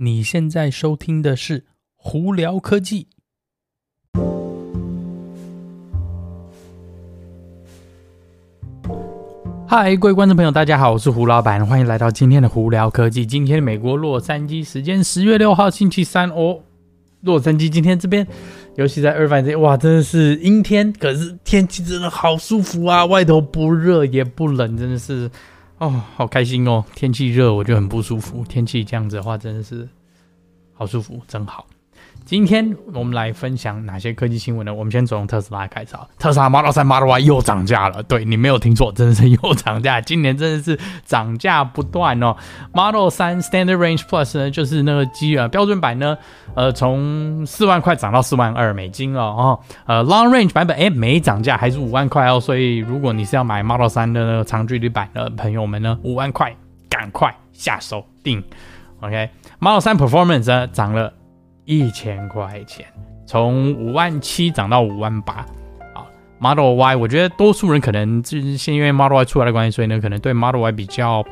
你现在收听的是胡聊科技。嗨，各位观众朋友，大家好，我是胡老板，欢迎来到今天的胡聊科技。今天美国洛杉矶时间十月六号星期三哦，洛杉矶今天这边，尤其在二番这，哇，真的是阴天，可是天气真的好舒服啊，外头不热也不冷，真的是。哦，好开心哦！天气热我就很不舒服，天气这样子的话真的是好舒服，真好。今天我们来分享哪些科技新闻呢？我们先从特斯拉开始啊。特斯拉 Model 3、Model Y 又涨价了。对，你没有听错，真的是又涨价。今年真的是涨价不断哦。Model 3 Standard Range Plus 呢，就是那个机啊标准版呢，呃，从四万块涨到四万二美金了哦。呃，Long Range 版本哎没涨价，还是五万块哦。所以如果你是要买 Model 3的那个长距离版的朋友们呢，五万块赶快下手定。OK，Model 3 Performance 呢涨了。一千块钱，从五万七涨到五万八。啊，Model Y，我觉得多数人可能就是先因为 Model Y 出来的关系，所以呢，可能对 Model Y 比较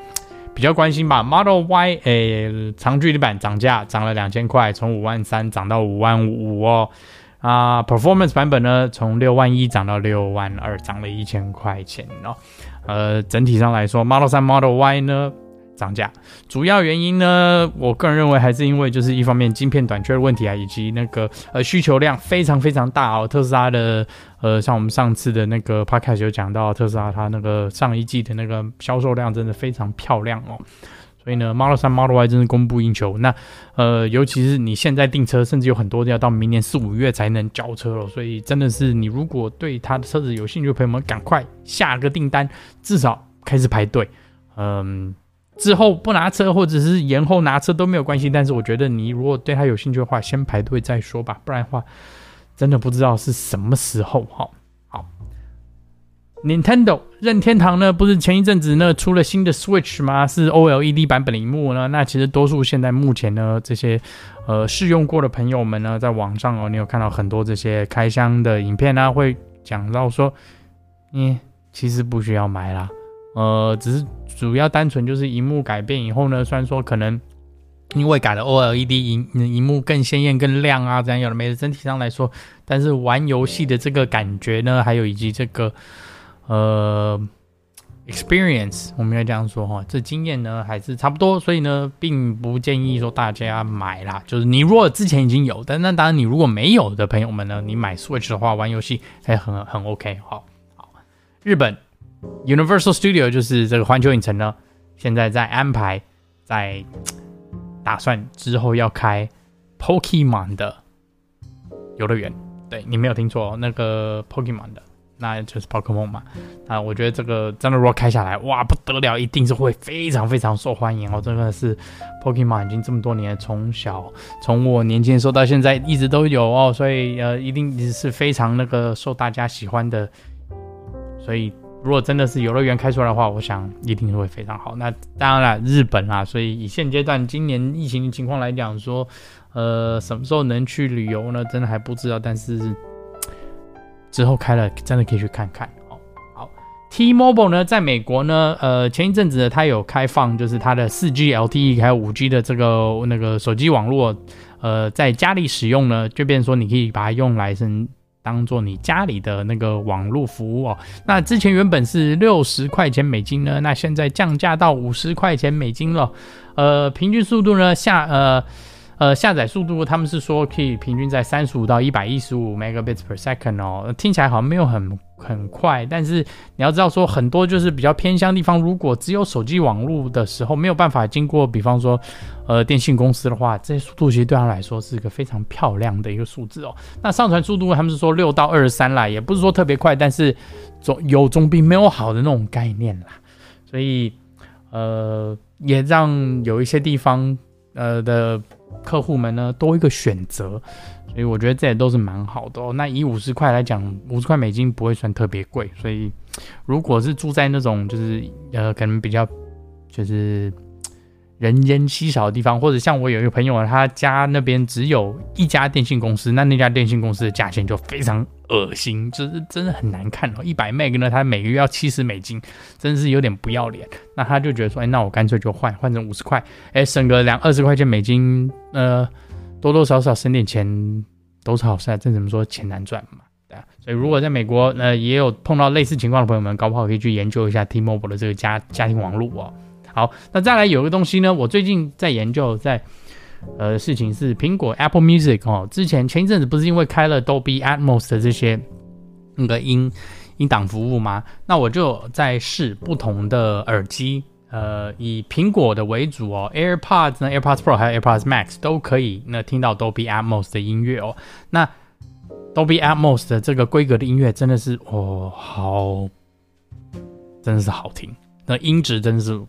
比较关心吧。Model Y，诶、长距离版涨价，涨了两千块，从五万三涨到五万五哦。啊，Performance 版本呢，从六万一涨到六万二，涨了一千块钱哦。呃，整体上来说，Model 3、Model Y 呢，涨价，主要原因呢，我个人认为还是因为就是一方面晶片短缺的问题啊，以及那个呃需求量非常非常大哦。特斯拉的呃，像我们上次的那个 podcast 有讲到，特斯拉它那个上一季的那个销售量真的非常漂亮哦。所以呢，Model 3、Model Y 真是供不应求。那呃，尤其是你现在订车，甚至有很多要到明年四五月才能交车了。所以真的是你如果对他的车子有兴趣朋友们，赶快下个订单，至少开始排队。嗯。之后不拿车，或者是延后拿车都没有关系。但是我觉得你如果对他有兴趣的话，先排队再说吧，不然的话，真的不知道是什么时候哈。好，Nintendo 任天堂呢，不是前一阵子呢出了新的 Switch 吗？是 OLED 版本的荧幕呢。那其实多数现在目前呢这些呃试用过的朋友们呢，在网上哦，你有看到很多这些开箱的影片啊，会讲到说，你其实不需要买啦。呃，只是主要单纯就是荧幕改变以后呢，虽然说可能因为改了 OLED 荧荧幕更鲜艳、更亮啊，这样有的没的，整体上来说，但是玩游戏的这个感觉呢，还有以及这个呃 experience，我们要这样说哈，这经验呢还是差不多，所以呢，并不建议说大家买啦。就是你如果之前已经有，但那当然你如果没有的朋友们呢，你买 Switch 的话，玩游戏还很很 OK。好，好，日本。Universal Studio 就是这个环球影城呢，现在在安排，在打算之后要开 Pokemon 的游乐园。对，你没有听错，那个 Pokemon 的，那就是 Pokemon 嘛。啊，我觉得这个真的如果开下来，哇，不得了，一定是会非常非常受欢迎哦。真的是 Pokemon 已经这么多年，从小从我年轻的时候到现在一直都有哦，所以呃，一定是非常那个受大家喜欢的，所以。如果真的是游乐园开出来的话，我想一定会非常好。那当然了，日本啊，所以以现阶段今年疫情的情况来讲，说，呃，什么时候能去旅游呢？真的还不知道。但是之后开了，真的可以去看看。哦，好，T-Mobile 呢，在美国呢，呃，前一阵子呢，它有开放，就是它的四 G LTE 还有五 G 的这个那个手机网络，呃，在家里使用呢，就变说你可以把它用来是。当做你家里的那个网络服务哦，那之前原本是六十块钱美金呢，那现在降价到五十块钱美金了。呃，平均速度呢下呃呃下载速度，他们是说可以平均在三十五到一百一十五 megabits per second 哦，听起来好像没有很。很快，但是你要知道说很多就是比较偏乡地方，如果只有手机网络的时候，没有办法经过，比方说，呃，电信公司的话，这些速度其实对他来说是一个非常漂亮的一个数字哦。那上传速度他们是说六到二十三啦，也不是说特别快，但是总有总比没有好的那种概念啦。所以，呃，也让有一些地方，呃的。客户们呢多一个选择，所以我觉得这也都是蛮好的哦。那以五十块来讲，五十块美金不会算特别贵，所以如果是住在那种就是呃可能比较就是人烟稀少的地方，或者像我有一个朋友，他家那边只有一家电信公司，那那家电信公司的价钱就非常恶心，就是真的很难看哦。一百 Meg 呢，他每个月要七十美金，真是有点不要脸。那他就觉得说，哎，那我干脆就换换成五十块，哎，省个两二十块钱美金，呃，多多少少省点钱都是好事啊。这怎么说，钱难赚嘛，对啊。所以如果在美国，呃，也有碰到类似情况的朋友们，搞不好可以去研究一下 T-Mobile 的这个家家庭网络哦。好，那再来有个东西呢，我最近在研究，在呃事情是苹果 Apple Music 哦，之前前一阵子不是因为开了 Dolby Atmos 的这些那个音音档服务吗？那我就在试不同的耳机，呃，以苹果的为主哦，AirPods 呢，AirPods Pro 还有 AirPods Max 都可以那听到 Dolby Atmos 的音乐哦。那 Dolby Atmos 的这个规格的音乐真的是哦好，真的是好听，那音质真的是。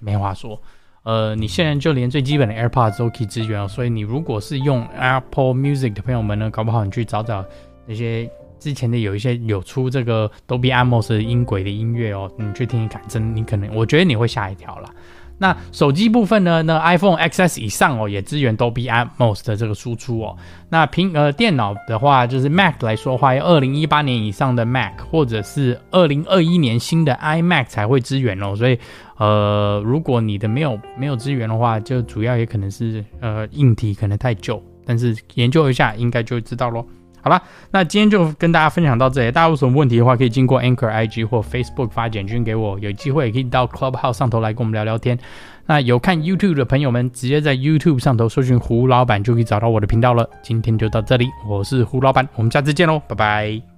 没话说，呃，你现在就连最基本的 AirPods 都可以支援哦，所以你如果是用 Apple Music 的朋友们呢，搞不好你去找找那些之前的有一些有出这个 Dolby Atmos 音轨的音乐哦，你去听一看，真你可能我觉得你会吓一跳了。那手机部分呢？那 iPhone XS 以上哦，也支援 Dolby Atmos 的这个输出哦。那平呃电脑的话，就是 Mac 来说的话，要二零一八年以上的 Mac 或者是二零二一年新的 iMac 才会支援哦。所以呃，如果你的没有没有支援的话，就主要也可能是呃硬体可能太旧，但是研究一下应该就知道喽。好了，那今天就跟大家分享到这里。大家有什么问题的话，可以经过 Anchor IG 或 Facebook 发简讯给我。有机会也可以到 Clubhouse 上头来跟我们聊聊天。那有看 YouTube 的朋友们，直接在 YouTube 上头搜寻胡老板就可以找到我的频道了。今天就到这里，我是胡老板，我们下次见喽，拜拜。